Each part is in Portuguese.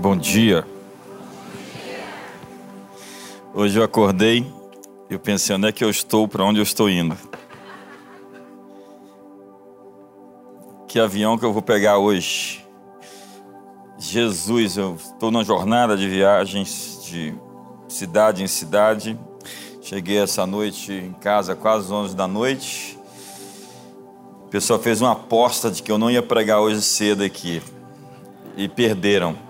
Bom dia. Hoje eu acordei eu pensei, onde é que eu estou, para onde eu estou indo? Que avião que eu vou pegar hoje? Jesus, eu estou numa jornada de viagens de cidade em cidade. Cheguei essa noite em casa quase 11 da noite. O pessoal fez uma aposta de que eu não ia pregar hoje cedo aqui. E perderam.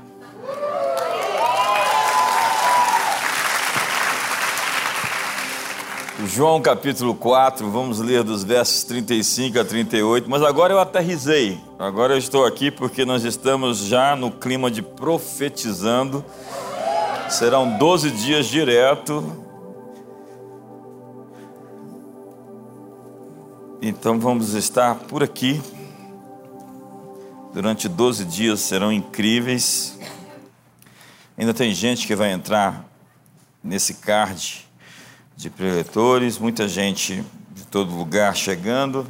João capítulo 4, vamos ler dos versos 35 a 38, mas agora eu aterrisei. Agora eu estou aqui porque nós estamos já no clima de profetizando. Serão 12 dias direto. Então vamos estar por aqui. Durante 12 dias serão incríveis. Ainda tem gente que vai entrar nesse card de preletores, muita gente de todo lugar chegando.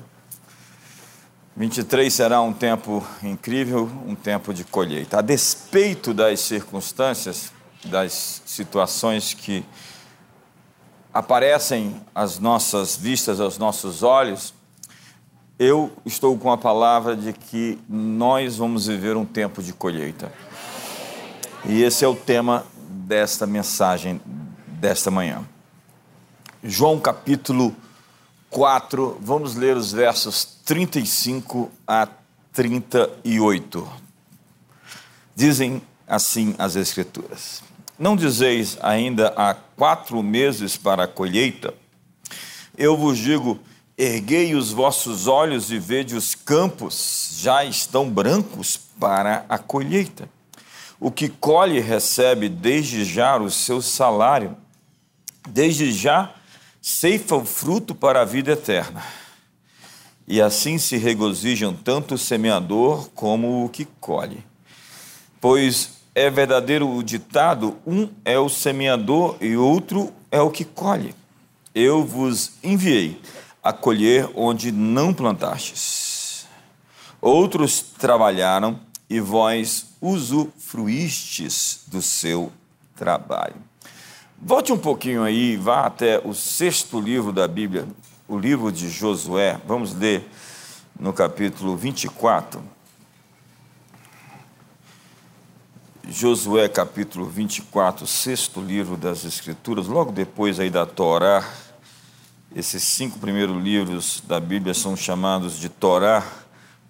23 será um tempo incrível, um tempo de colheita. A despeito das circunstâncias, das situações que aparecem às nossas vistas, aos nossos olhos, eu estou com a palavra de que nós vamos viver um tempo de colheita. E esse é o tema desta mensagem desta manhã. João capítulo 4, vamos ler os versos 35 a 38. Dizem assim as Escrituras: Não dizeis ainda há quatro meses para a colheita? Eu vos digo: erguei os vossos olhos e vede os campos, já estão brancos para a colheita. O que colhe recebe desde já o seu salário, desde já ceifa o fruto para a vida eterna. E assim se regozijam tanto o semeador como o que colhe. Pois é verdadeiro o ditado: um é o semeador e outro é o que colhe. Eu vos enviei a colher onde não plantastes. Outros trabalharam e vós usufruístes do seu trabalho. Volte um pouquinho aí, vá até o sexto livro da Bíblia, o livro de Josué. Vamos ler no capítulo 24. Josué capítulo 24, sexto livro das Escrituras, logo depois aí da Torá. Esses cinco primeiros livros da Bíblia são chamados de Torá,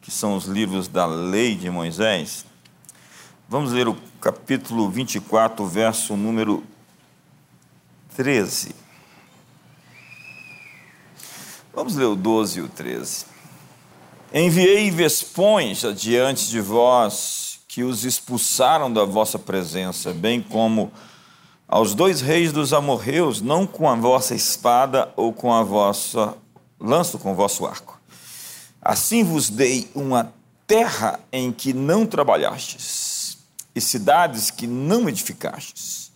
que são os livros da lei de Moisés. Vamos ler o capítulo 24, verso número 13. Vamos ler o 12 e o 13. Enviei vespões adiante de vós, que os expulsaram da vossa presença, bem como aos dois reis dos amorreus, não com a vossa espada ou com a vossa lança, com o vosso arco. Assim vos dei uma terra em que não trabalhastes, e cidades que não edificastes,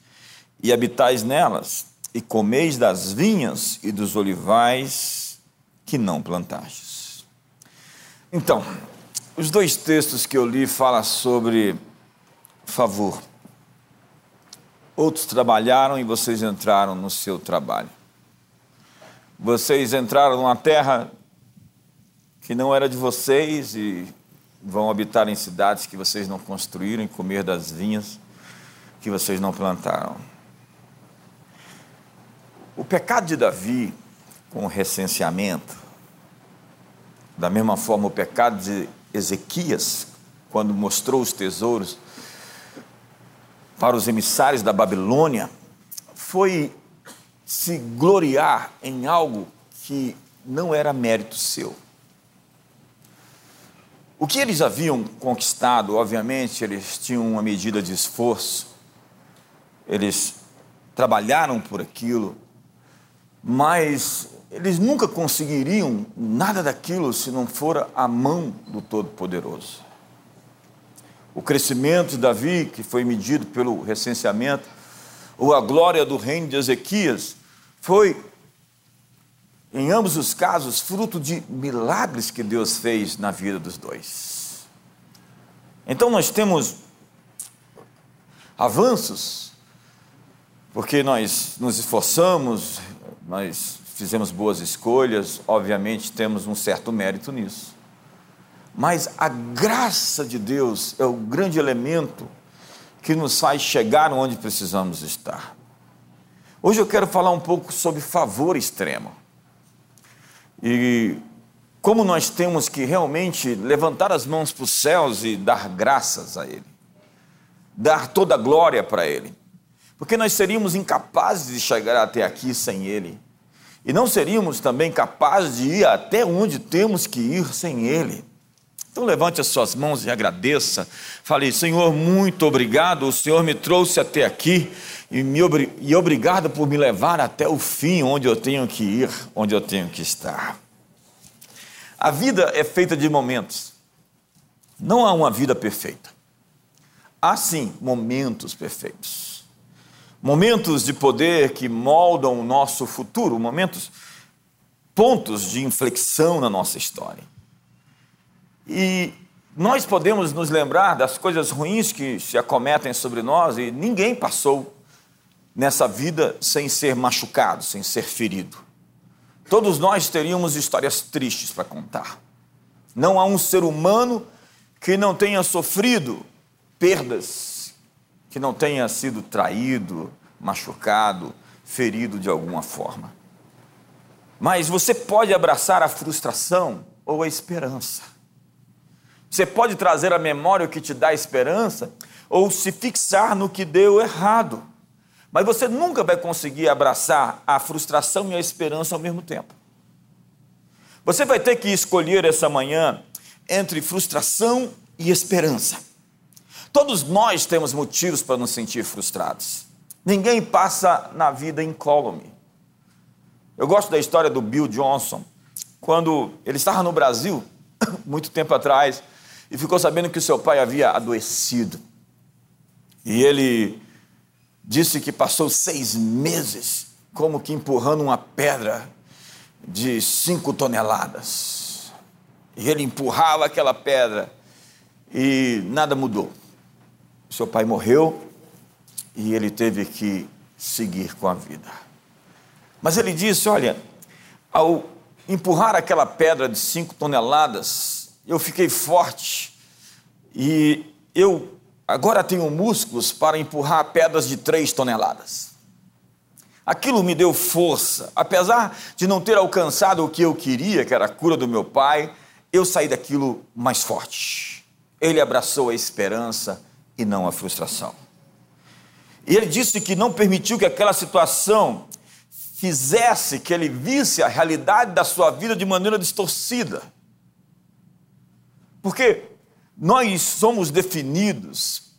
e habitais nelas, e comeis das vinhas e dos olivais que não plantastes. Então, os dois textos que eu li falam sobre favor. Outros trabalharam e vocês entraram no seu trabalho. Vocês entraram numa terra que não era de vocês e vão habitar em cidades que vocês não construíram e comer das vinhas que vocês não plantaram. O pecado de Davi com o recenseamento, da mesma forma o pecado de Ezequias, quando mostrou os tesouros para os emissários da Babilônia, foi se gloriar em algo que não era mérito seu. O que eles haviam conquistado, obviamente, eles tinham uma medida de esforço, eles trabalharam por aquilo, mas eles nunca conseguiriam nada daquilo se não for a mão do Todo-Poderoso. O crescimento de Davi, que foi medido pelo recenseamento, ou a glória do reino de Ezequias, foi, em ambos os casos, fruto de milagres que Deus fez na vida dos dois. Então nós temos avanços, porque nós nos esforçamos, nós fizemos boas escolhas, obviamente temos um certo mérito nisso. Mas a graça de Deus é o grande elemento que nos faz chegar onde precisamos estar. Hoje eu quero falar um pouco sobre favor extremo. E como nós temos que realmente levantar as mãos para os céus e dar graças a Ele, dar toda a glória para Ele, porque nós seríamos incapazes de chegar até aqui sem Ele, e não seríamos também capazes de ir até onde temos que ir sem Ele. Então levante as suas mãos e agradeça. Fale, Senhor, muito obrigado. O Senhor me trouxe até aqui e, me, e obrigado por me levar até o fim, onde eu tenho que ir, onde eu tenho que estar. A vida é feita de momentos. Não há uma vida perfeita. Há sim momentos perfeitos. Momentos de poder que moldam o nosso futuro, momentos, pontos de inflexão na nossa história. E nós podemos nos lembrar das coisas ruins que se acometem sobre nós e ninguém passou nessa vida sem ser machucado, sem ser ferido. Todos nós teríamos histórias tristes para contar. Não há um ser humano que não tenha sofrido perdas, que não tenha sido traído, machucado, ferido de alguma forma. Mas você pode abraçar a frustração ou a esperança. Você pode trazer à memória o que te dá esperança ou se fixar no que deu errado. Mas você nunca vai conseguir abraçar a frustração e a esperança ao mesmo tempo. Você vai ter que escolher essa manhã entre frustração e esperança. Todos nós temos motivos para nos sentir frustrados. Ninguém passa na vida incólume. Eu gosto da história do Bill Johnson, quando ele estava no Brasil, muito tempo atrás, e ficou sabendo que o seu pai havia adoecido. E ele disse que passou seis meses como que empurrando uma pedra de cinco toneladas. E ele empurrava aquela pedra e nada mudou. Seu pai morreu e ele teve que seguir com a vida. Mas ele disse: Olha, ao empurrar aquela pedra de cinco toneladas, eu fiquei forte e eu Agora tenho músculos para empurrar pedras de três toneladas. Aquilo me deu força. Apesar de não ter alcançado o que eu queria, que era a cura do meu pai, eu saí daquilo mais forte. Ele abraçou a esperança e não a frustração. E ele disse que não permitiu que aquela situação fizesse que ele visse a realidade da sua vida de maneira distorcida. Porque nós somos definidos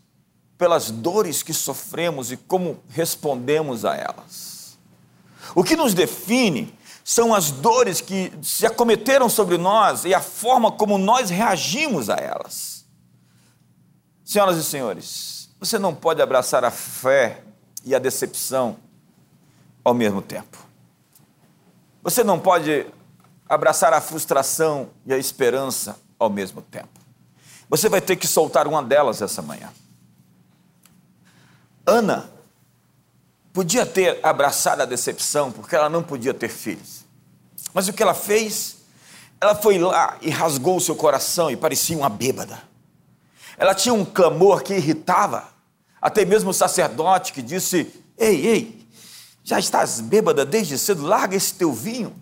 pelas dores que sofremos e como respondemos a elas. O que nos define são as dores que se acometeram sobre nós e a forma como nós reagimos a elas. Senhoras e senhores, você não pode abraçar a fé e a decepção ao mesmo tempo. Você não pode abraçar a frustração e a esperança ao mesmo tempo. Você vai ter que soltar uma delas essa manhã. Ana podia ter abraçado a decepção, porque ela não podia ter filhos. Mas o que ela fez? Ela foi lá e rasgou o seu coração e parecia uma bêbada. Ela tinha um clamor que irritava, até mesmo o sacerdote que disse: Ei, ei, já estás bêbada desde cedo, larga esse teu vinho.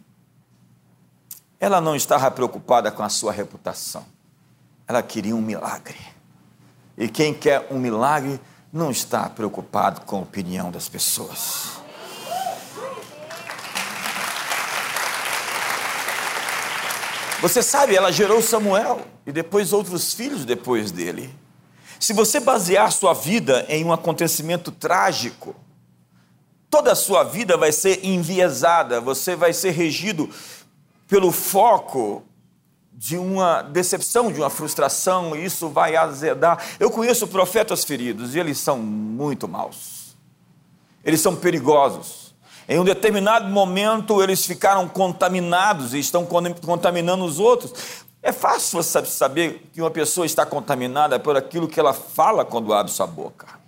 Ela não estava preocupada com a sua reputação ela queria um milagre. E quem quer um milagre não está preocupado com a opinião das pessoas. Você sabe, ela gerou Samuel e depois outros filhos depois dele. Se você basear sua vida em um acontecimento trágico, toda a sua vida vai ser enviesada, você vai ser regido pelo foco de uma decepção, de uma frustração, e isso vai azedar. Eu conheço profetas feridos e eles são muito maus. Eles são perigosos. Em um determinado momento eles ficaram contaminados e estão contaminando os outros. É fácil você saber que uma pessoa está contaminada por aquilo que ela fala quando abre sua boca.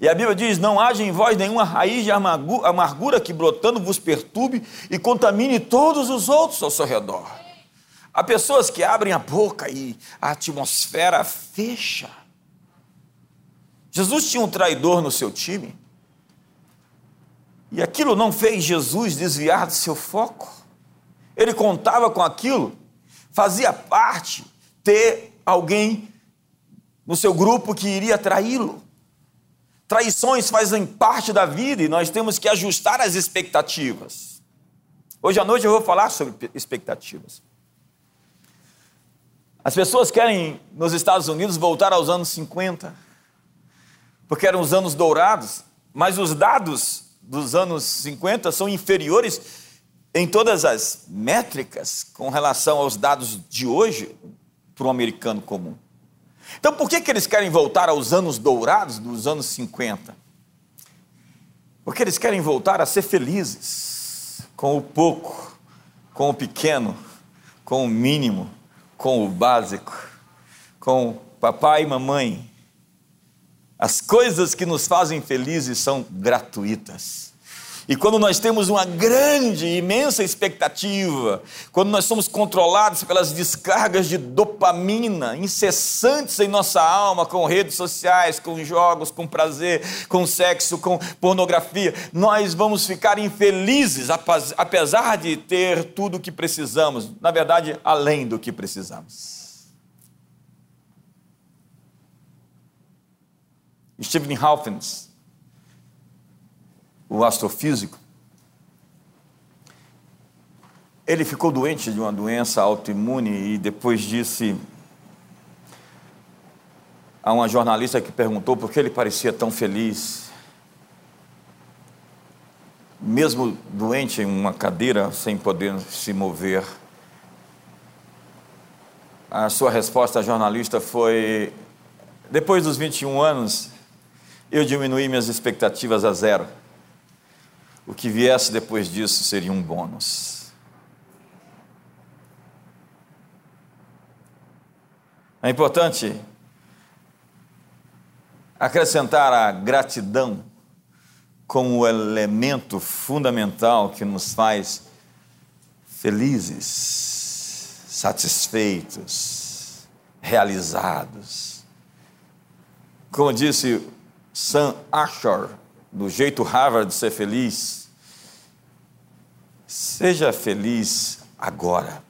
E a Bíblia diz: Não haja em vós nenhuma raiz de amargura que brotando vos perturbe e contamine todos os outros ao seu redor. Há pessoas que abrem a boca e a atmosfera fecha. Jesus tinha um traidor no seu time. E aquilo não fez Jesus desviar do seu foco. Ele contava com aquilo, fazia parte ter alguém no seu grupo que iria traí-lo. Traições fazem parte da vida e nós temos que ajustar as expectativas. Hoje à noite eu vou falar sobre expectativas. As pessoas querem, nos Estados Unidos, voltar aos anos 50, porque eram os anos dourados, mas os dados dos anos 50 são inferiores em todas as métricas com relação aos dados de hoje para o americano comum. Então, por que, que eles querem voltar aos anos dourados dos anos 50? Porque eles querem voltar a ser felizes com o pouco, com o pequeno, com o mínimo, com o básico, com papai e mamãe. As coisas que nos fazem felizes são gratuitas. E quando nós temos uma grande, imensa expectativa, quando nós somos controlados pelas descargas de dopamina incessantes em nossa alma, com redes sociais, com jogos, com prazer, com sexo, com pornografia, nós vamos ficar infelizes, apesar de ter tudo o que precisamos, na verdade, além do que precisamos. Stephen Hawking o astrofísico, ele ficou doente de uma doença autoimune e depois disse a uma jornalista que perguntou por que ele parecia tão feliz, mesmo doente em uma cadeira, sem poder se mover. A sua resposta à jornalista foi: depois dos 21 anos, eu diminuí minhas expectativas a zero. O que viesse depois disso seria um bônus. É importante acrescentar a gratidão como o elemento fundamental que nos faz felizes, satisfeitos, realizados. Como disse Sam Ashore, do jeito Harvard de ser feliz, seja feliz agora.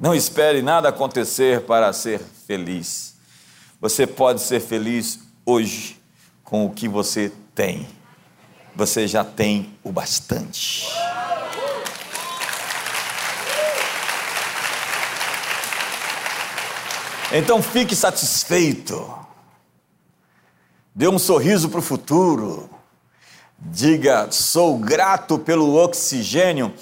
Não espere nada acontecer para ser feliz. Você pode ser feliz hoje com o que você tem. Você já tem o bastante. Então fique satisfeito. Dê um sorriso para o futuro. Diga: sou grato pelo oxigênio.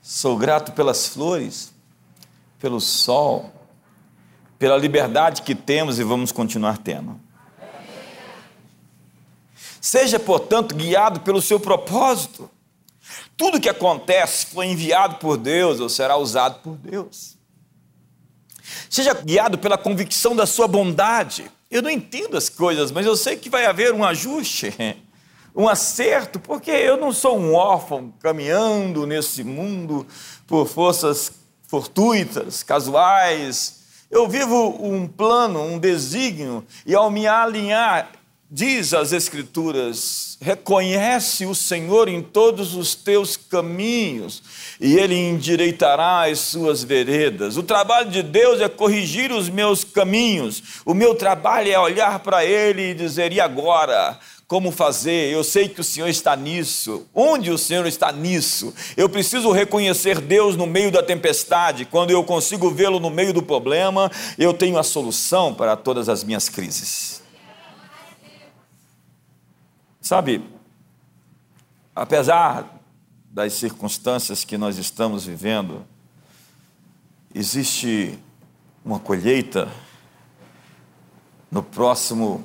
Sou grato pelas flores, pelo sol, pela liberdade que temos e vamos continuar tendo. Seja, portanto, guiado pelo seu propósito. Tudo que acontece foi enviado por Deus ou será usado por Deus. Seja guiado pela convicção da sua bondade. Eu não entendo as coisas, mas eu sei que vai haver um ajuste, um acerto, porque eu não sou um órfão caminhando nesse mundo por forças fortuitas, casuais. Eu vivo um plano, um desígnio, e ao me alinhar Diz as Escrituras: reconhece o Senhor em todos os teus caminhos, e Ele endireitará as suas veredas. O trabalho de Deus é corrigir os meus caminhos, o meu trabalho é olhar para Ele e dizer: e agora? Como fazer? Eu sei que o Senhor está nisso. Onde o Senhor está nisso? Eu preciso reconhecer Deus no meio da tempestade. Quando eu consigo vê-lo no meio do problema, eu tenho a solução para todas as minhas crises. Sabe, apesar das circunstâncias que nós estamos vivendo, existe uma colheita no próximo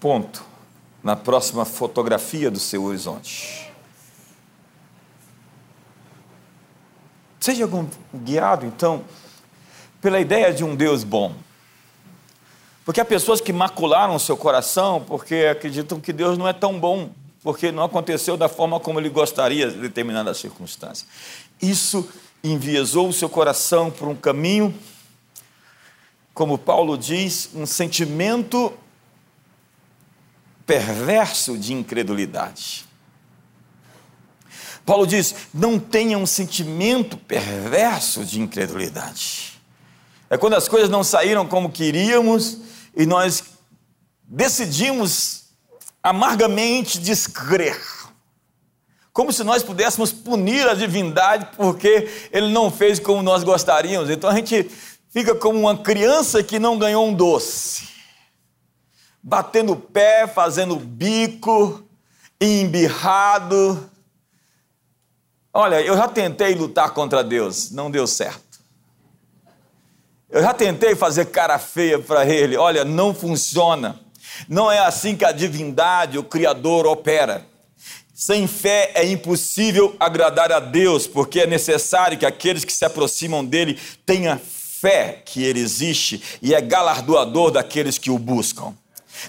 ponto, na próxima fotografia do seu horizonte. Seja guiado, então, pela ideia de um Deus bom. Porque há pessoas que macularam o seu coração porque acreditam que Deus não é tão bom, porque não aconteceu da forma como ele gostaria de determinada circunstância. Isso enviesou o seu coração por um caminho, como Paulo diz, um sentimento perverso de incredulidade. Paulo diz: não tenha um sentimento perverso de incredulidade. É quando as coisas não saíram como queríamos e nós decidimos amargamente descrer. Como se nós pudéssemos punir a divindade porque ele não fez como nós gostaríamos. Então a gente fica como uma criança que não ganhou um doce, batendo o pé, fazendo bico, embirrado. Olha, eu já tentei lutar contra Deus, não deu certo. Eu já tentei fazer cara feia para ele, olha, não funciona. Não é assim que a divindade, o Criador, opera. Sem fé é impossível agradar a Deus, porque é necessário que aqueles que se aproximam dele tenham fé que ele existe e é galardoador daqueles que o buscam.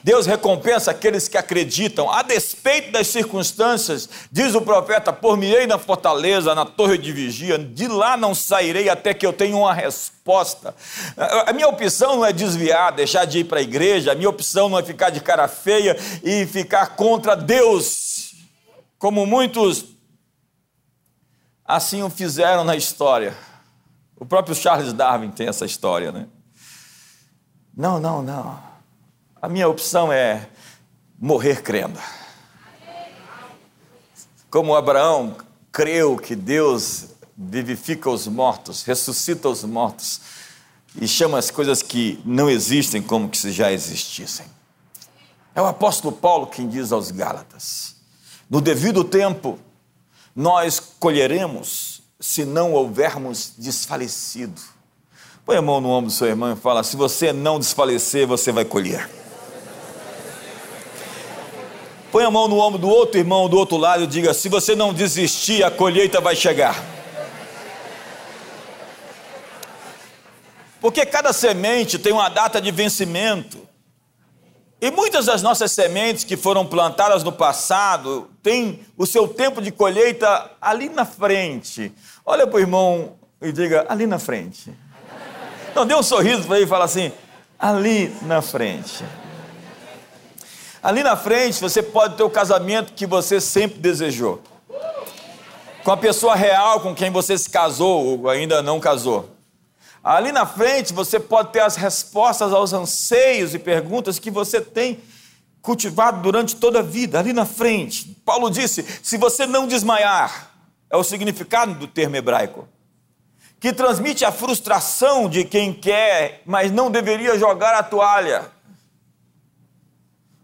Deus recompensa aqueles que acreditam, a despeito das circunstâncias, diz o profeta: por-me-ei na fortaleza, na torre de vigia, de lá não sairei até que eu tenha uma resposta. A minha opção não é desviar, deixar de ir para a igreja, a minha opção não é ficar de cara feia e ficar contra Deus, como muitos assim o fizeram na história. O próprio Charles Darwin tem essa história, né? Não, não, não. A minha opção é morrer crendo. Como Abraão creu que Deus vivifica os mortos, ressuscita os mortos e chama as coisas que não existem como se já existissem. É o apóstolo Paulo quem diz aos Gálatas: no devido tempo, nós colheremos se não houvermos desfalecido. Põe a mão no ombro do seu irmão e fala: se você não desfalecer, você vai colher. Põe a mão no ombro do outro irmão do outro lado e diga: se você não desistir, a colheita vai chegar. Porque cada semente tem uma data de vencimento. E muitas das nossas sementes que foram plantadas no passado têm o seu tempo de colheita ali na frente. Olha para o irmão e diga: ali na frente. Então dê um sorriso para ele e fala assim: ali na frente. Ali na frente você pode ter o casamento que você sempre desejou. Com a pessoa real com quem você se casou ou ainda não casou. Ali na frente você pode ter as respostas aos anseios e perguntas que você tem cultivado durante toda a vida. Ali na frente. Paulo disse: se você não desmaiar, é o significado do termo hebraico, que transmite a frustração de quem quer, mas não deveria jogar a toalha.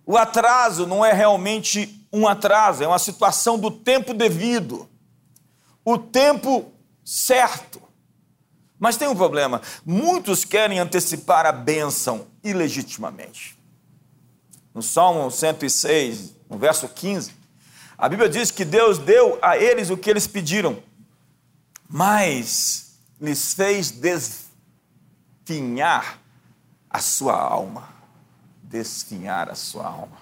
O atraso não é realmente um atraso, é uma situação do tempo devido, o tempo certo. Mas tem um problema: muitos querem antecipar a bênção ilegitimamente. No Salmo 106, no verso 15, a Bíblia diz que Deus deu a eles o que eles pediram, mas lhes fez desfinhar a sua alma desfinhar a sua alma.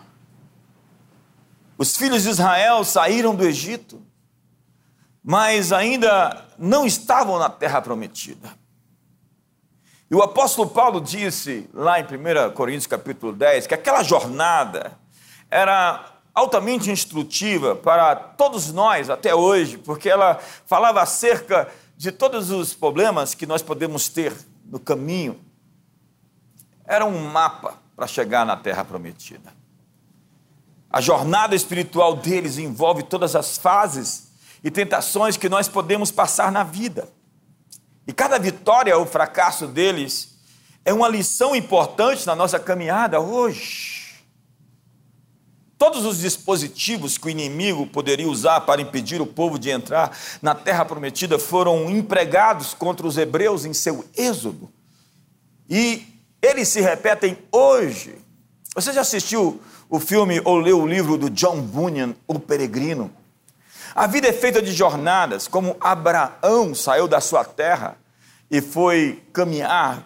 Os filhos de Israel saíram do Egito, mas ainda não estavam na terra prometida. E o apóstolo Paulo disse lá em 1 Coríntios capítulo 10 que aquela jornada era altamente instrutiva para todos nós até hoje, porque ela falava acerca de todos os problemas que nós podemos ter no caminho. Era um mapa para chegar na terra prometida. A jornada espiritual deles envolve todas as fases e tentações que nós podemos passar na vida. E cada vitória ou fracasso deles é uma lição importante na nossa caminhada hoje. Todos os dispositivos que o inimigo poderia usar para impedir o povo de entrar na terra prometida foram empregados contra os hebreus em seu êxodo. E eles se repetem hoje. Você já assistiu o filme ou leu o livro do John Bunyan, O Peregrino? A vida é feita de jornadas, como Abraão saiu da sua terra e foi caminhar,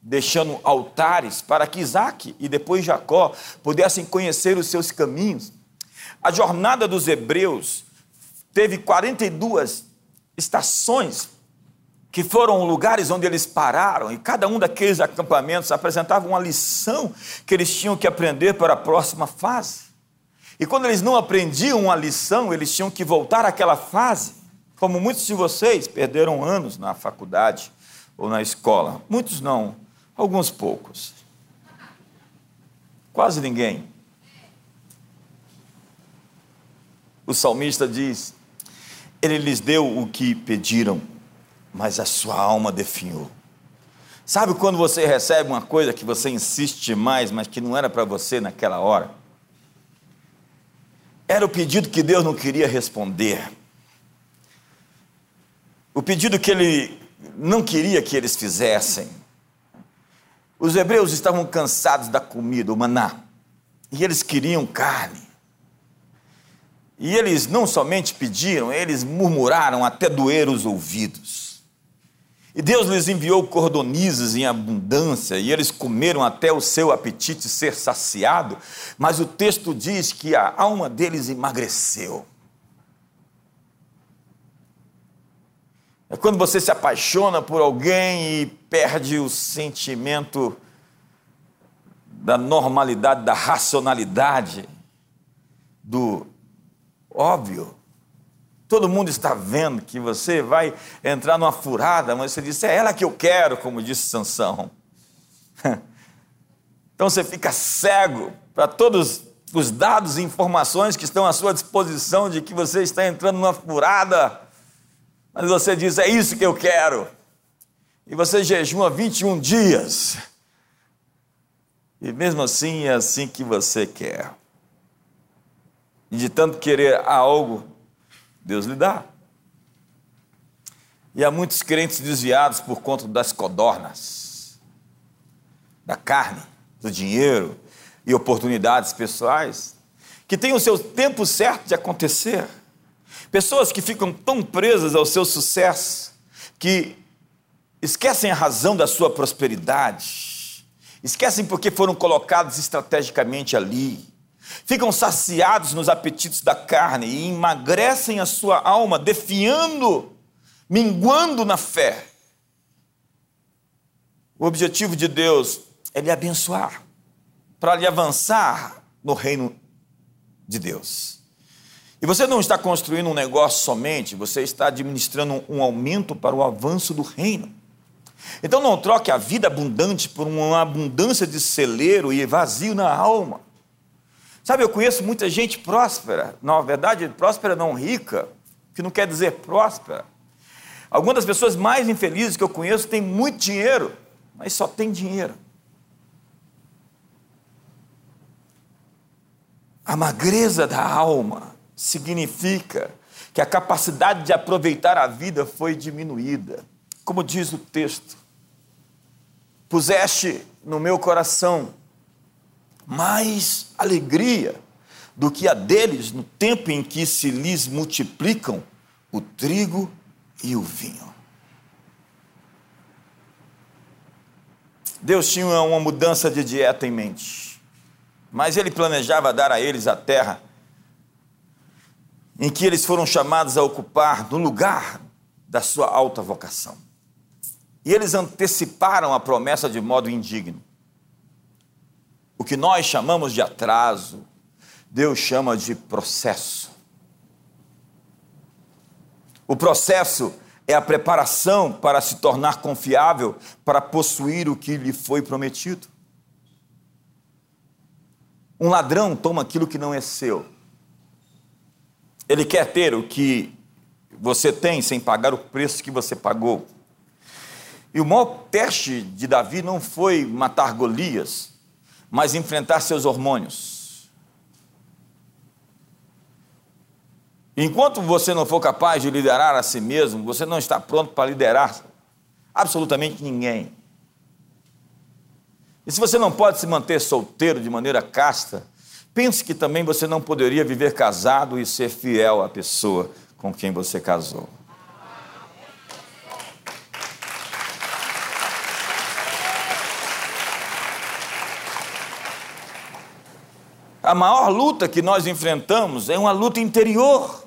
deixando altares para que Isaac e depois Jacó pudessem conhecer os seus caminhos. A jornada dos hebreus teve 42 estações que foram lugares onde eles pararam, e cada um daqueles acampamentos apresentava uma lição que eles tinham que aprender para a próxima fase. E quando eles não aprendiam uma lição, eles tinham que voltar àquela fase. Como muitos de vocês perderam anos na faculdade ou na escola. Muitos não, alguns poucos. Quase ninguém. O salmista diz: Ele lhes deu o que pediram mas a sua alma definhou. Sabe quando você recebe uma coisa que você insiste mais, mas que não era para você naquela hora? Era o pedido que Deus não queria responder. O pedido que ele não queria que eles fizessem. Os hebreus estavam cansados da comida, o maná, e eles queriam carne. E eles não somente pediram, eles murmuraram até doer os ouvidos. E Deus lhes enviou cordonizes em abundância, e eles comeram até o seu apetite ser saciado, mas o texto diz que a alma deles emagreceu. É quando você se apaixona por alguém e perde o sentimento da normalidade, da racionalidade, do óbvio. Todo mundo está vendo que você vai entrar numa furada, mas você disse, é ela que eu quero, como disse Sansão. Então você fica cego para todos os dados e informações que estão à sua disposição de que você está entrando numa furada, mas você diz, é isso que eu quero. E você jejuma 21 dias. E mesmo assim é assim que você quer. E de tanto querer algo, Deus lhe dá. E há muitos crentes desviados por conta das codornas, da carne, do dinheiro e oportunidades pessoais, que têm o seu tempo certo de acontecer. Pessoas que ficam tão presas ao seu sucesso que esquecem a razão da sua prosperidade, esquecem porque foram colocados estrategicamente ali ficam saciados nos apetites da carne e emagrecem a sua alma, defiando, minguando na fé. O objetivo de Deus é lhe abençoar, para lhe avançar no reino de Deus. E você não está construindo um negócio somente, você está administrando um aumento para o avanço do reino. Então não troque a vida abundante por uma abundância de celeiro e vazio na alma. Sabe, eu conheço muita gente próspera, na verdade, próspera não rica, que não quer dizer próspera. Algumas das pessoas mais infelizes que eu conheço têm muito dinheiro, mas só tem dinheiro. A magreza da alma significa que a capacidade de aproveitar a vida foi diminuída. Como diz o texto, puseste no meu coração mais alegria do que a deles no tempo em que se lhes multiplicam o trigo e o vinho. Deus tinha uma mudança de dieta em mente, mas ele planejava dar a eles a terra em que eles foram chamados a ocupar no lugar da sua alta vocação. E eles anteciparam a promessa de modo indigno. O que nós chamamos de atraso, Deus chama de processo. O processo é a preparação para se tornar confiável, para possuir o que lhe foi prometido. Um ladrão toma aquilo que não é seu. Ele quer ter o que você tem sem pagar o preço que você pagou. E o maior teste de Davi não foi matar Golias, mas enfrentar seus hormônios. Enquanto você não for capaz de liderar a si mesmo, você não está pronto para liderar absolutamente ninguém. E se você não pode se manter solteiro de maneira casta, pense que também você não poderia viver casado e ser fiel à pessoa com quem você casou. A maior luta que nós enfrentamos é uma luta interior.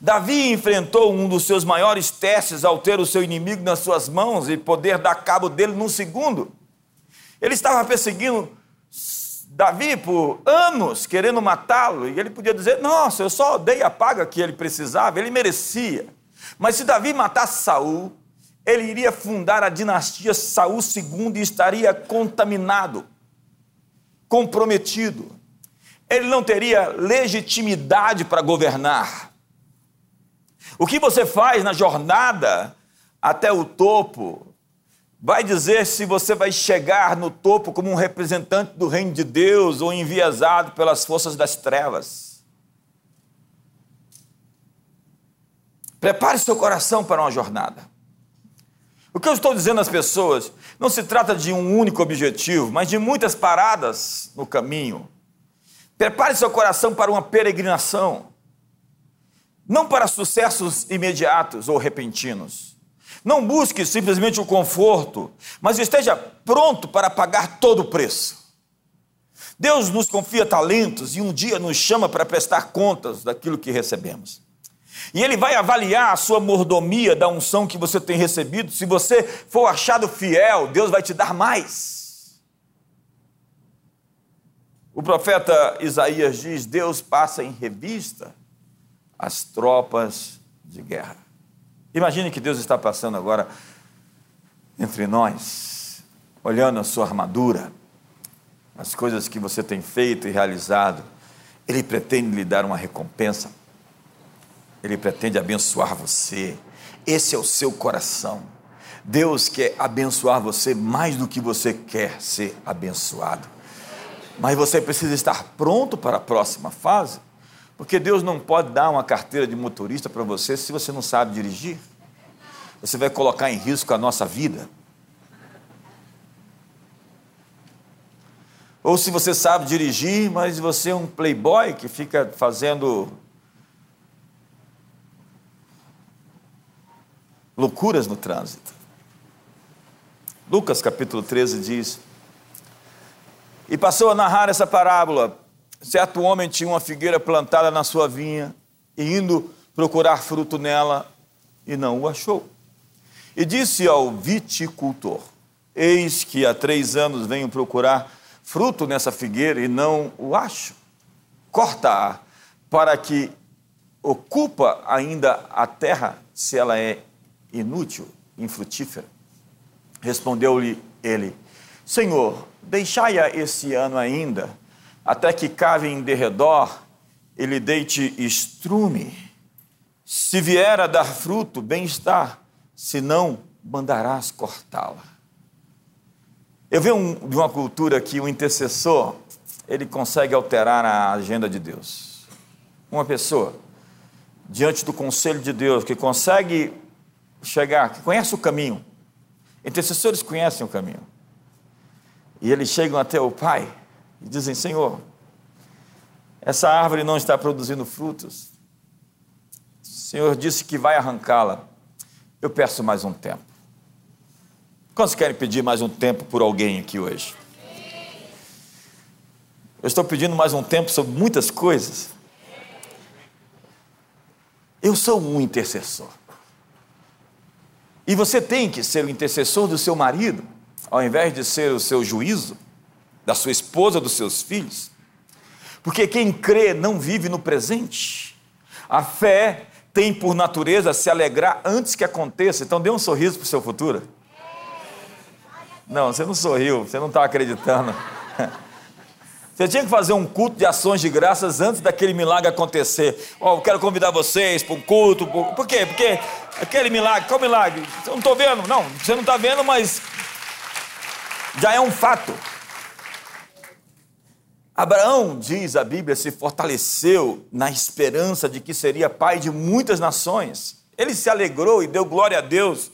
Davi enfrentou um dos seus maiores testes ao ter o seu inimigo nas suas mãos e poder dar cabo dele num segundo. Ele estava perseguindo Davi por anos, querendo matá-lo, e ele podia dizer: Nossa, eu só dei a paga que ele precisava, ele merecia. Mas se Davi matasse Saul, ele iria fundar a dinastia Saul II e estaria contaminado, comprometido ele não teria legitimidade para governar. O que você faz na jornada até o topo vai dizer se você vai chegar no topo como um representante do reino de Deus ou enviesado pelas forças das trevas. Prepare seu coração para uma jornada. O que eu estou dizendo às pessoas não se trata de um único objetivo, mas de muitas paradas no caminho Prepare seu coração para uma peregrinação, não para sucessos imediatos ou repentinos. Não busque simplesmente o conforto, mas esteja pronto para pagar todo o preço. Deus nos confia talentos e um dia nos chama para prestar contas daquilo que recebemos. E Ele vai avaliar a sua mordomia da unção que você tem recebido. Se você for achado fiel, Deus vai te dar mais. O profeta Isaías diz: Deus passa em revista as tropas de guerra. Imagine que Deus está passando agora entre nós, olhando a sua armadura, as coisas que você tem feito e realizado. Ele pretende lhe dar uma recompensa. Ele pretende abençoar você. Esse é o seu coração. Deus quer abençoar você mais do que você quer ser abençoado. Mas você precisa estar pronto para a próxima fase, porque Deus não pode dar uma carteira de motorista para você se você não sabe dirigir. Você vai colocar em risco a nossa vida. Ou se você sabe dirigir, mas você é um playboy que fica fazendo loucuras no trânsito. Lucas capítulo 13 diz: e passou a narrar essa parábola. Certo homem tinha uma figueira plantada na sua vinha, e indo procurar fruto nela, e não o achou. E disse ao viticultor: Eis que há três anos venho procurar fruto nessa figueira e não o acho. Corta-a, para que ocupa ainda a terra, se ela é inútil, infrutífera. Respondeu-lhe ele: Senhor, deixai-a esse ano ainda, até que cave em derredor e lhe deite estrume. Se vier a dar fruto, bem está, se não, mandarás cortá-la. Eu vejo de uma cultura que o intercessor, ele consegue alterar a agenda de Deus. Uma pessoa, diante do conselho de Deus, que consegue chegar, que conhece o caminho. Intercessores conhecem o caminho e eles chegam até o pai e dizem: Senhor, essa árvore não está produzindo frutos. O Senhor disse que vai arrancá-la. Eu peço mais um tempo. Quantos querem pedir mais um tempo por alguém aqui hoje? Eu estou pedindo mais um tempo sobre muitas coisas. Eu sou um intercessor. E você tem que ser o intercessor do seu marido ao invés de ser o seu juízo, da sua esposa, dos seus filhos. Porque quem crê não vive no presente. A fé tem por natureza se alegrar antes que aconteça. Então dê um sorriso para o seu futuro. Não, você não sorriu, você não está acreditando. Você tinha que fazer um culto de ações de graças antes daquele milagre acontecer. Ó, oh, quero convidar vocês para um culto. Por, por quê? Porque aquele milagre, qual milagre? Eu não estou vendo. Não, você não está vendo, mas já é um fato. Abraão, diz a Bíblia, se fortaleceu na esperança de que seria pai de muitas nações. Ele se alegrou e deu glória a Deus.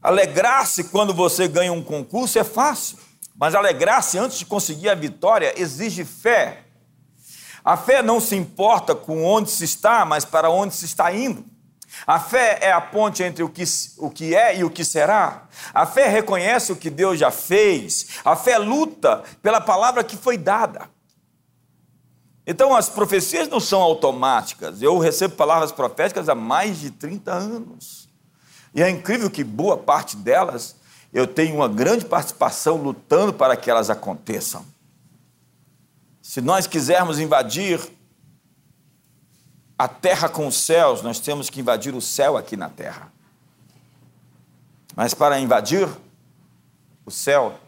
Alegrar-se quando você ganha um concurso é fácil, mas alegrar-se antes de conseguir a vitória exige fé. A fé não se importa com onde se está, mas para onde se está indo. A fé é a ponte entre o que, o que é e o que será. A fé reconhece o que Deus já fez. A fé luta pela palavra que foi dada. Então, as profecias não são automáticas. Eu recebo palavras proféticas há mais de 30 anos. E é incrível que boa parte delas eu tenho uma grande participação lutando para que elas aconteçam. Se nós quisermos invadir a terra com os céus, nós temos que invadir o céu aqui na terra. Mas para invadir o céu,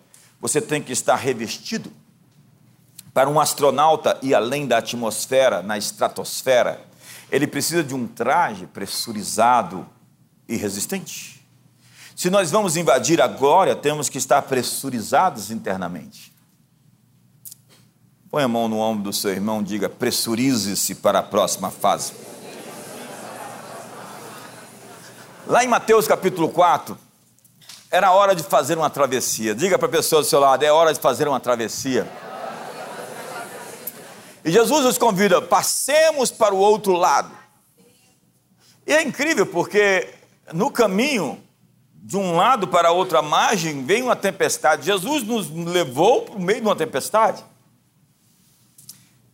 você tem que estar revestido. Para um astronauta ir além da atmosfera, na estratosfera, ele precisa de um traje pressurizado e resistente. Se nós vamos invadir a glória, temos que estar pressurizados internamente. Põe a mão no ombro do seu irmão, diga: pressurize-se para a próxima fase. Lá em Mateus capítulo 4, era hora de fazer uma travessia. Diga para a pessoa do seu lado: é hora de fazer uma travessia. E Jesus nos convida: passemos para o outro lado. E é incrível porque no caminho, de um lado para a outra margem, vem uma tempestade. Jesus nos levou para o meio de uma tempestade.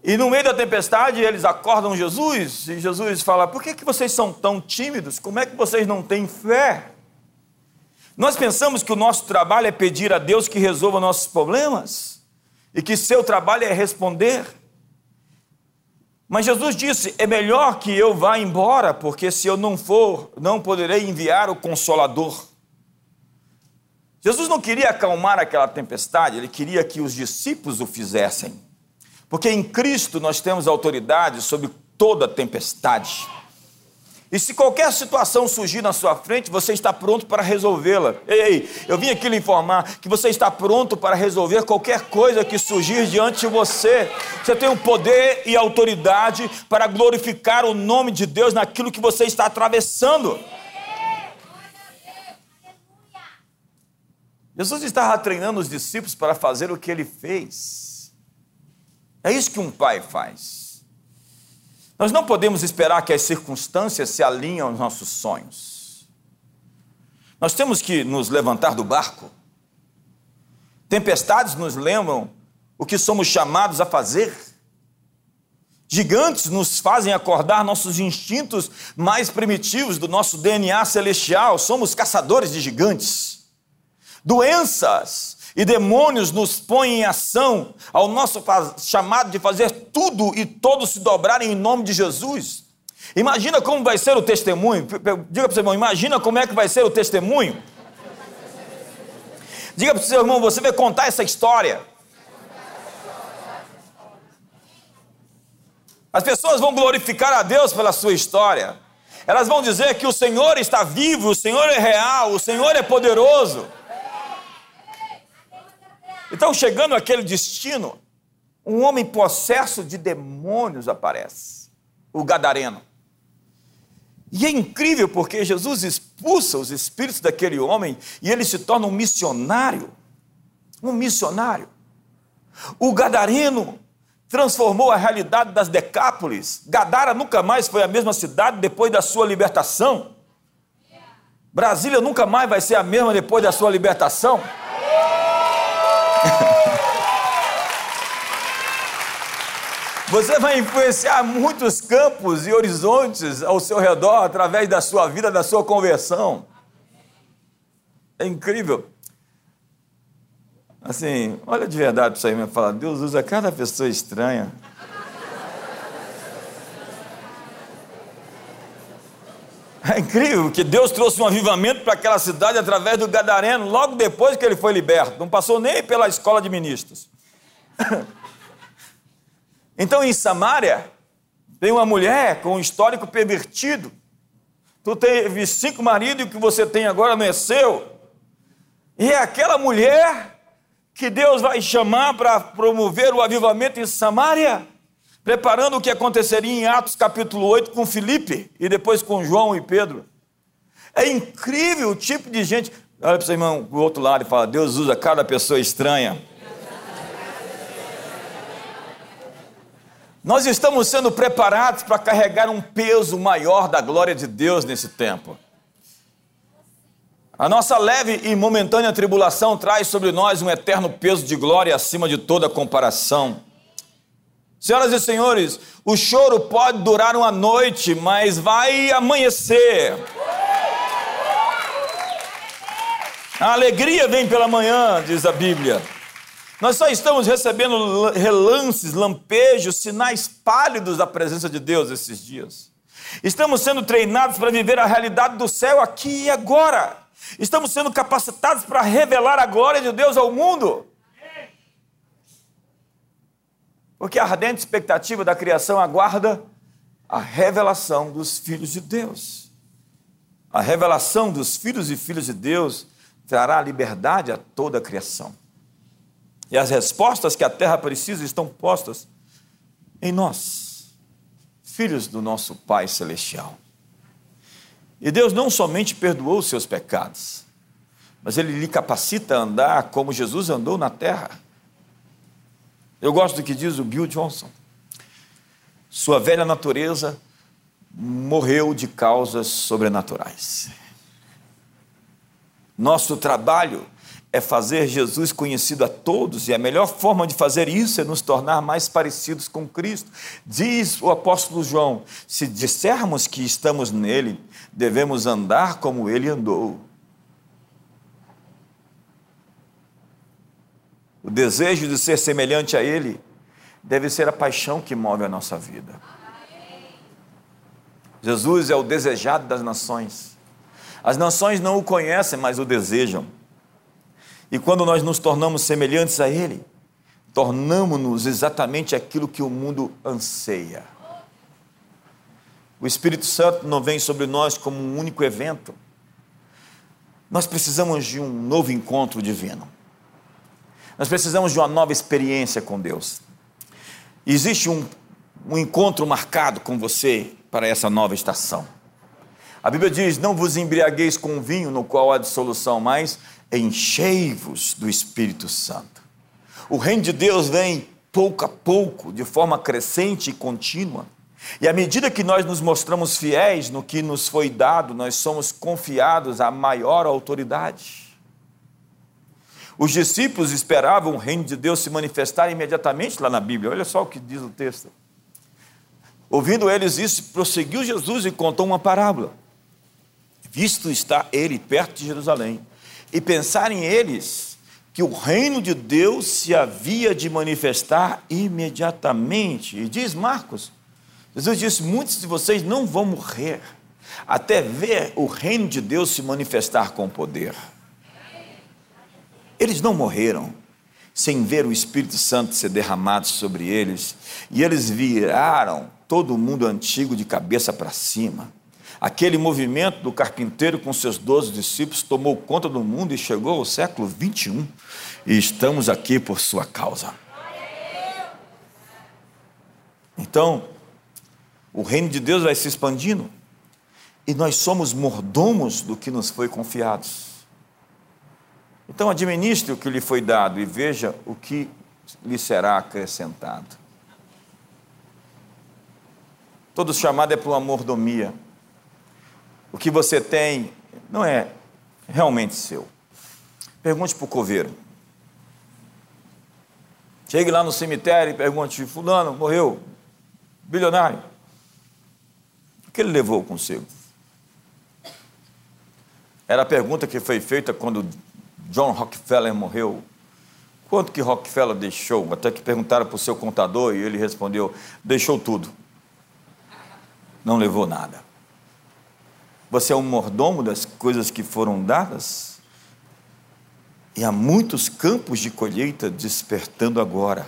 E no meio da tempestade eles acordam Jesus e Jesus fala: Por que, que vocês são tão tímidos? Como é que vocês não têm fé? Nós pensamos que o nosso trabalho é pedir a Deus que resolva nossos problemas e que seu trabalho é responder. Mas Jesus disse: É melhor que eu vá embora, porque se eu não for, não poderei enviar o consolador. Jesus não queria acalmar aquela tempestade, ele queria que os discípulos o fizessem. Porque em Cristo nós temos autoridade sobre toda tempestade. E se qualquer situação surgir na sua frente, você está pronto para resolvê-la. Ei, eu vim aqui lhe informar que você está pronto para resolver qualquer coisa que surgir diante de você. Você tem o poder e autoridade para glorificar o nome de Deus naquilo que você está atravessando. Jesus estava treinando os discípulos para fazer o que ele fez. É isso que um pai faz. Nós não podemos esperar que as circunstâncias se alinhem aos nossos sonhos. Nós temos que nos levantar do barco. Tempestades nos lembram o que somos chamados a fazer. Gigantes nos fazem acordar nossos instintos mais primitivos do nosso DNA celestial. Somos caçadores de gigantes. Doenças e demônios nos põem em ação ao nosso chamado de fazer tudo e todos se dobrarem em nome de Jesus. Imagina como vai ser o testemunho. Diga para o seu irmão, imagina como é que vai ser o testemunho. Diga para o seu irmão, você vai contar essa história. As pessoas vão glorificar a Deus pela sua história. Elas vão dizer que o Senhor está vivo, o Senhor é real, o Senhor é poderoso. Então, chegando àquele destino, um homem possesso de demônios aparece, o Gadareno. E é incrível porque Jesus expulsa os espíritos daquele homem e ele se torna um missionário. Um missionário. O Gadareno transformou a realidade das Decápolis. Gadara nunca mais foi a mesma cidade depois da sua libertação. Brasília nunca mais vai ser a mesma depois da sua libertação. Você vai influenciar muitos campos e horizontes ao seu redor através da sua vida, da sua conversão. É incrível. Assim, olha de verdade para isso aí mesmo. Fala, Deus usa cada pessoa estranha. É incrível que Deus trouxe um avivamento para aquela cidade através do Gadareno, logo depois que ele foi liberto. Não passou nem pela escola de ministros. Então, em Samaria, tem uma mulher com um histórico pervertido. Tu teve cinco maridos e o que você tem agora não é seu. E é aquela mulher que Deus vai chamar para promover o avivamento em Samaria preparando o que aconteceria em Atos capítulo 8 com Filipe e depois com João e Pedro. É incrível o tipo de gente. Olha para o seu irmão do outro lado e fala: Deus usa cada pessoa estranha. Nós estamos sendo preparados para carregar um peso maior da glória de Deus nesse tempo. A nossa leve e momentânea tribulação traz sobre nós um eterno peso de glória acima de toda comparação. Senhoras e senhores, o choro pode durar uma noite, mas vai amanhecer. A alegria vem pela manhã, diz a Bíblia. Nós só estamos recebendo relances, lampejos, sinais pálidos da presença de Deus esses dias. Estamos sendo treinados para viver a realidade do céu aqui e agora. Estamos sendo capacitados para revelar a glória de Deus ao mundo. Porque a ardente expectativa da criação aguarda a revelação dos filhos de Deus. A revelação dos filhos e filhas de Deus trará liberdade a toda a criação. E as respostas que a terra precisa estão postas em nós, filhos do nosso Pai Celestial. E Deus não somente perdoou os seus pecados, mas Ele lhe capacita a andar como Jesus andou na terra. Eu gosto do que diz o Bill Johnson. Sua velha natureza morreu de causas sobrenaturais. Nosso trabalho é fazer Jesus conhecido a todos, e a melhor forma de fazer isso é nos tornar mais parecidos com Cristo. Diz o apóstolo João: se dissermos que estamos nele, devemos andar como ele andou. O desejo de ser semelhante a ele deve ser a paixão que move a nossa vida. Jesus é o desejado das nações. As nações não o conhecem, mas o desejam. E quando nós nos tornamos semelhantes a Ele, tornamos-nos exatamente aquilo que o mundo anseia. O Espírito Santo não vem sobre nós como um único evento. Nós precisamos de um novo encontro divino. Nós precisamos de uma nova experiência com Deus. Existe um, um encontro marcado com você para essa nova estação. A Bíblia diz: Não vos embriagueis com vinho no qual há dissolução, mas enchei-vos do Espírito Santo. O reino de Deus vem pouco a pouco, de forma crescente e contínua. E à medida que nós nos mostramos fiéis no que nos foi dado, nós somos confiados à maior autoridade. Os discípulos esperavam o reino de Deus se manifestar imediatamente lá na Bíblia. Olha só o que diz o texto. Ouvindo eles isso, prosseguiu Jesus e contou uma parábola. Visto está ele perto de Jerusalém, e pensarem eles que o reino de Deus se havia de manifestar imediatamente. E diz Marcos, Jesus disse: Muitos de vocês não vão morrer até ver o reino de Deus se manifestar com poder. Eles não morreram sem ver o Espírito Santo ser derramado sobre eles, e eles viraram todo o mundo antigo de cabeça para cima. Aquele movimento do carpinteiro com seus doze discípulos tomou conta do mundo e chegou ao século 21 e estamos aqui por sua causa. Então, o reino de Deus vai se expandindo e nós somos mordomos do que nos foi confiado. Então, administre o que lhe foi dado e veja o que lhe será acrescentado. Todo chamado é para uma mordomia. O que você tem não é realmente seu. Pergunte para o coveiro. Chegue lá no cemitério e pergunte: Fulano morreu, bilionário. O que ele levou consigo? Era a pergunta que foi feita quando John Rockefeller morreu. Quanto que Rockefeller deixou? Até que perguntaram para o seu contador e ele respondeu: deixou tudo. Não levou nada. Você é um mordomo das coisas que foram dadas? E há muitos campos de colheita despertando agora.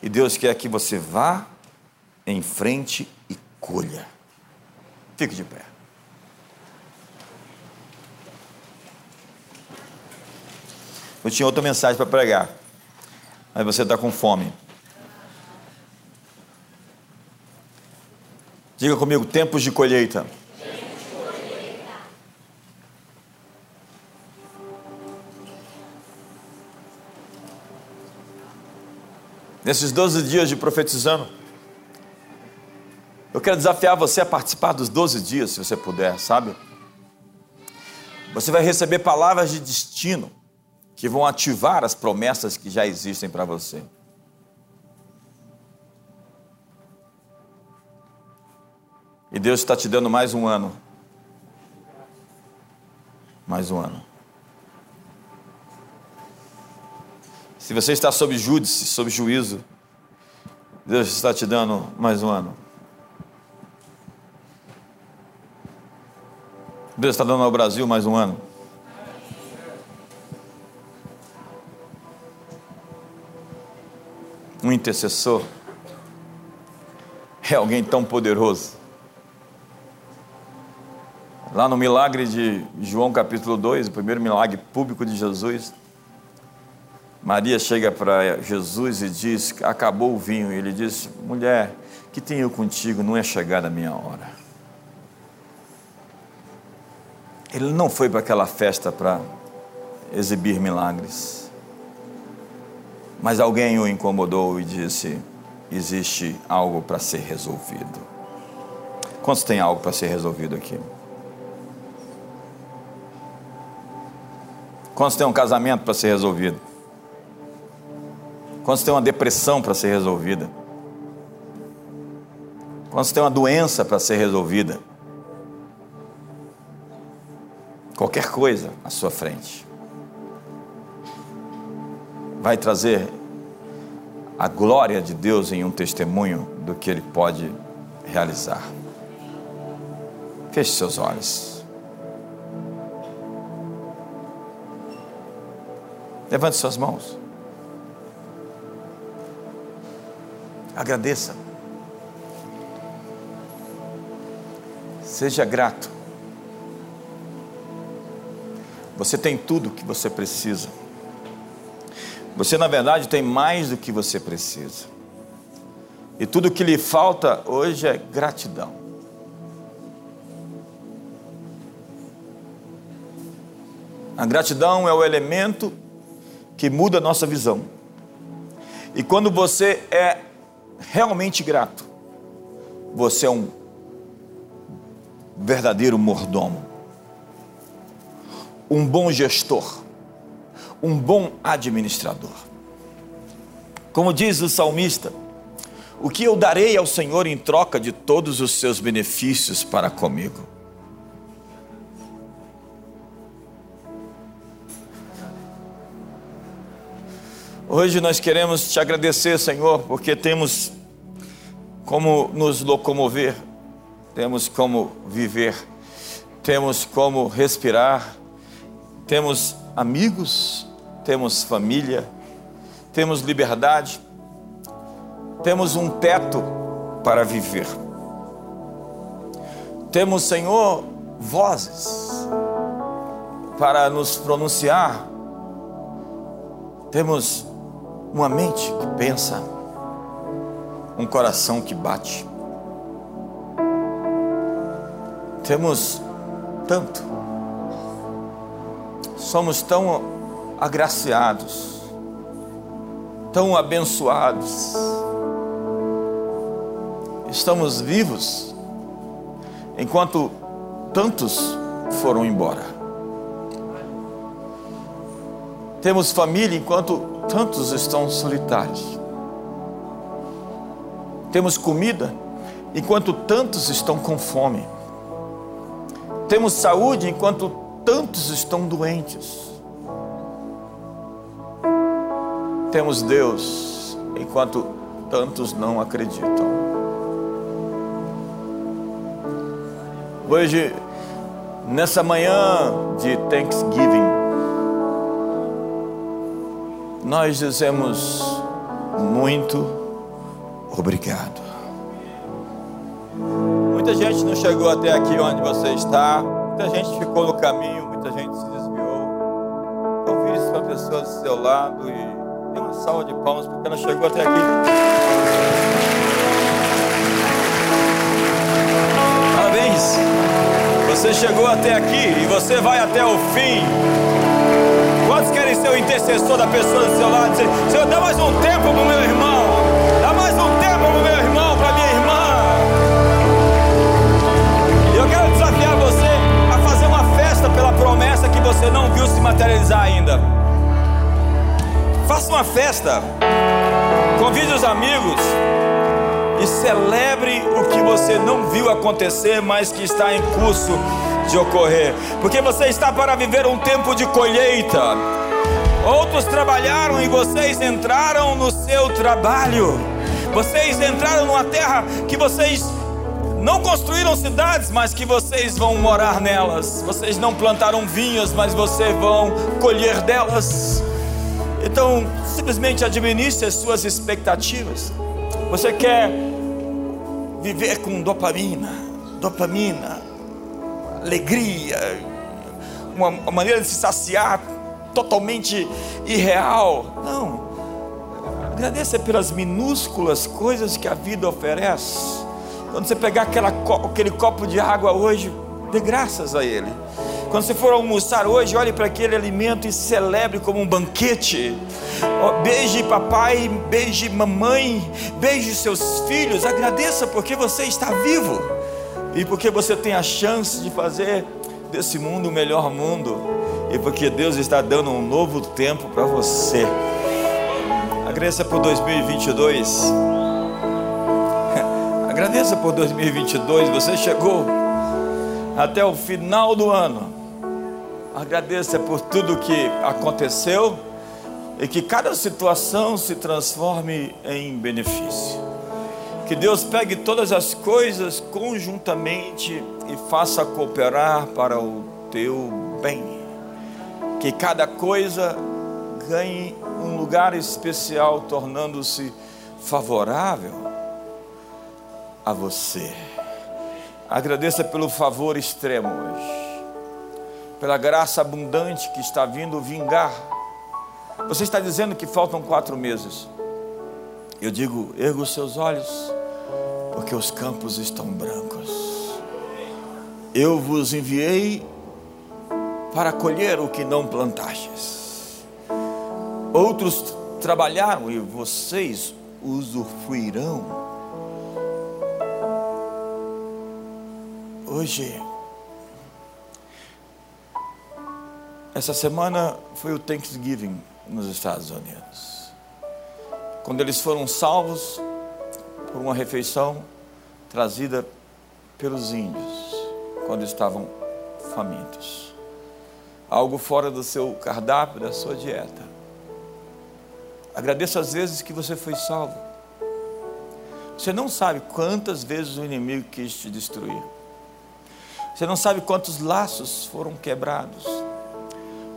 E Deus quer que você vá em frente e colha. Fique de pé. Eu tinha outra mensagem para pregar, mas você está com fome. Diga comigo: tempos de colheita. nesses 12 dias de profetizando, Eu quero desafiar você a participar dos 12 dias, se você puder, sabe? Você vai receber palavras de destino que vão ativar as promessas que já existem para você. E Deus está te dando mais um ano. Mais um ano. Se você está sob júdice, sob juízo, Deus está te dando mais um ano. Deus está dando ao Brasil mais um ano. Um intercessor é alguém tão poderoso. Lá no milagre de João capítulo 2, o primeiro milagre público de Jesus, Maria chega para Jesus e diz: Acabou o vinho. E ele diz: Mulher, que tenho contigo? Não é chegada a minha hora. Ele não foi para aquela festa para exibir milagres. Mas alguém o incomodou e disse: existe algo para ser resolvido. Quantos tem algo para ser resolvido aqui? Quantos tem um casamento para ser resolvido? Quantos tem uma depressão para ser resolvida? Quantos tem uma doença para ser resolvida? qualquer coisa à sua frente. Vai trazer a glória de Deus em um testemunho do que Ele pode realizar. Feche seus olhos. Levante suas mãos. Agradeça. Seja grato. Você tem tudo o que você precisa. Você, na verdade, tem mais do que você precisa. E tudo que lhe falta hoje é gratidão. A gratidão é o elemento que muda a nossa visão. E quando você é realmente grato, você é um verdadeiro mordomo um bom gestor, um bom administrador. Como diz o salmista, o que eu darei ao Senhor em troca de todos os seus benefícios para comigo? Hoje nós queremos te agradecer, Senhor, porque temos como nos locomover, temos como viver, temos como respirar, temos amigos, temos família, temos liberdade, temos um teto para viver. Temos, Senhor, vozes para nos pronunciar. Temos uma mente que pensa, um coração que bate. Temos tanto somos tão agraciados, tão abençoados. Estamos vivos enquanto tantos foram embora. Temos família enquanto tantos estão solitários. Temos comida enquanto tantos estão com fome. Temos saúde enquanto tantos estão doentes. Temos Deus enquanto tantos não acreditam. Hoje, nessa manhã de Thanksgiving, nós dizemos muito obrigado. Muita gente não chegou até aqui onde você está Muita gente ficou no caminho, muita gente se chegou até aqui. Parabéns! Você chegou até aqui e você vai até o fim. Quantos querem ser o intercessor da pessoa do seu lado? Dizer, Senhor, dá mais um tempo para o meu irmão. Dá mais um tempo para o meu irmão, para minha irmã. Eu quero desafiar você a fazer uma festa pela promessa que você não viu se materializar ainda. Faça uma festa convide os amigos e celebre o que você não viu acontecer, mas que está em curso de ocorrer, porque você está para viver um tempo de colheita. Outros trabalharam e vocês entraram no seu trabalho. Vocês entraram numa terra que vocês não construíram cidades, mas que vocês vão morar nelas. Vocês não plantaram vinhas, mas vocês vão colher delas. Então, simplesmente administre as suas expectativas. Você quer viver com dopamina, dopamina, alegria, uma, maneira de se saciar totalmente irreal. Não. Agradeça pelas minúsculas coisas que a vida oferece. Quando você pegar aquela, aquele copo de água hoje, dê graças a Ele. Quando você for almoçar hoje, olhe para aquele alimento e celebre como um banquete. Beije papai, beije mamãe, beije seus filhos. Agradeça porque você está vivo e porque você tem a chance de fazer desse mundo o melhor mundo e porque Deus está dando um novo tempo para você. Agradeça por 2022. Agradeça por 2022. Você chegou até o final do ano Agradeça por tudo que aconteceu e que cada situação se transforme em benefício. Que Deus pegue todas as coisas conjuntamente e faça cooperar para o teu bem. Que cada coisa ganhe um lugar especial, tornando-se favorável a você. Agradeça pelo favor extremo hoje pela graça abundante que está vindo vingar. Você está dizendo que faltam quatro meses. Eu digo, erga os seus olhos, porque os campos estão brancos. Eu vos enviei para colher o que não plantastes. Outros trabalharam e vocês usufruirão. Hoje, Essa semana foi o Thanksgiving nos Estados Unidos. Quando eles foram salvos por uma refeição trazida pelos índios, quando estavam famintos. Algo fora do seu cardápio, da sua dieta. Agradeça as vezes que você foi salvo. Você não sabe quantas vezes o inimigo quis te destruir. Você não sabe quantos laços foram quebrados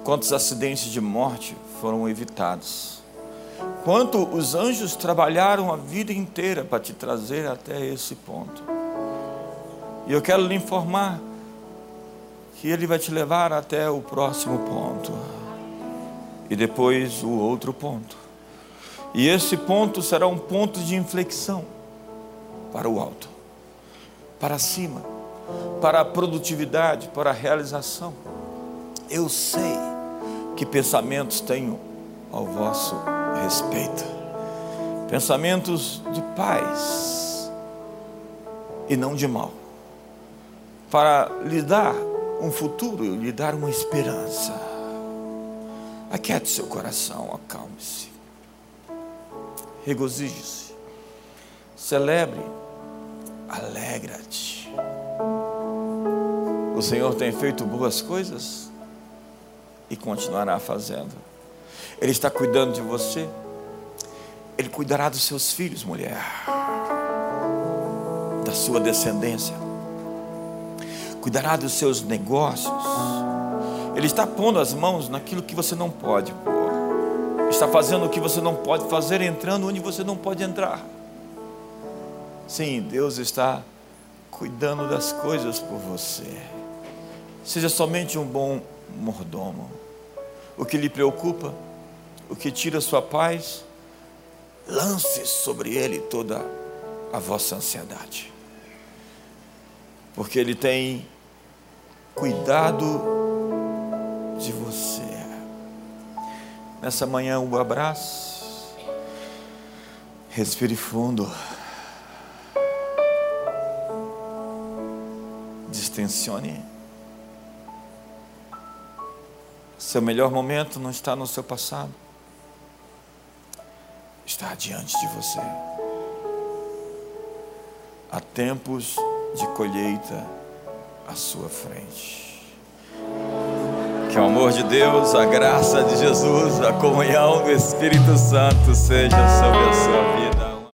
quantos acidentes de morte foram evitados, quanto os anjos trabalharam a vida inteira para te trazer até esse ponto. E eu quero lhe informar que Ele vai te levar até o próximo ponto, e depois o outro ponto. E esse ponto será um ponto de inflexão para o alto, para cima, para a produtividade, para a realização. Eu sei que pensamentos tenho ao vosso respeito. Pensamentos de paz e não de mal, para lhe dar um futuro, lhe dar uma esperança. Aquiete seu coração, acalme-se, regozije-se, celebre, alegra-te. O Senhor tem feito boas coisas e continuará fazendo. Ele está cuidando de você. Ele cuidará dos seus filhos, mulher, da sua descendência. Cuidará dos seus negócios. Ele está pondo as mãos naquilo que você não pode pôr. Está fazendo o que você não pode fazer, entrando onde você não pode entrar. Sim, Deus está cuidando das coisas por você. Seja somente um bom mordomo o que lhe preocupa, o que tira sua paz, lance sobre ele toda a vossa ansiedade. Porque ele tem cuidado de você. Nessa manhã, um abraço. Respire fundo. Distensione Seu melhor momento não está no seu passado, está diante de você. Há tempos de colheita à sua frente. Que o amor de Deus, a graça de Jesus, a comunhão do Espírito Santo seja sobre a sua vida.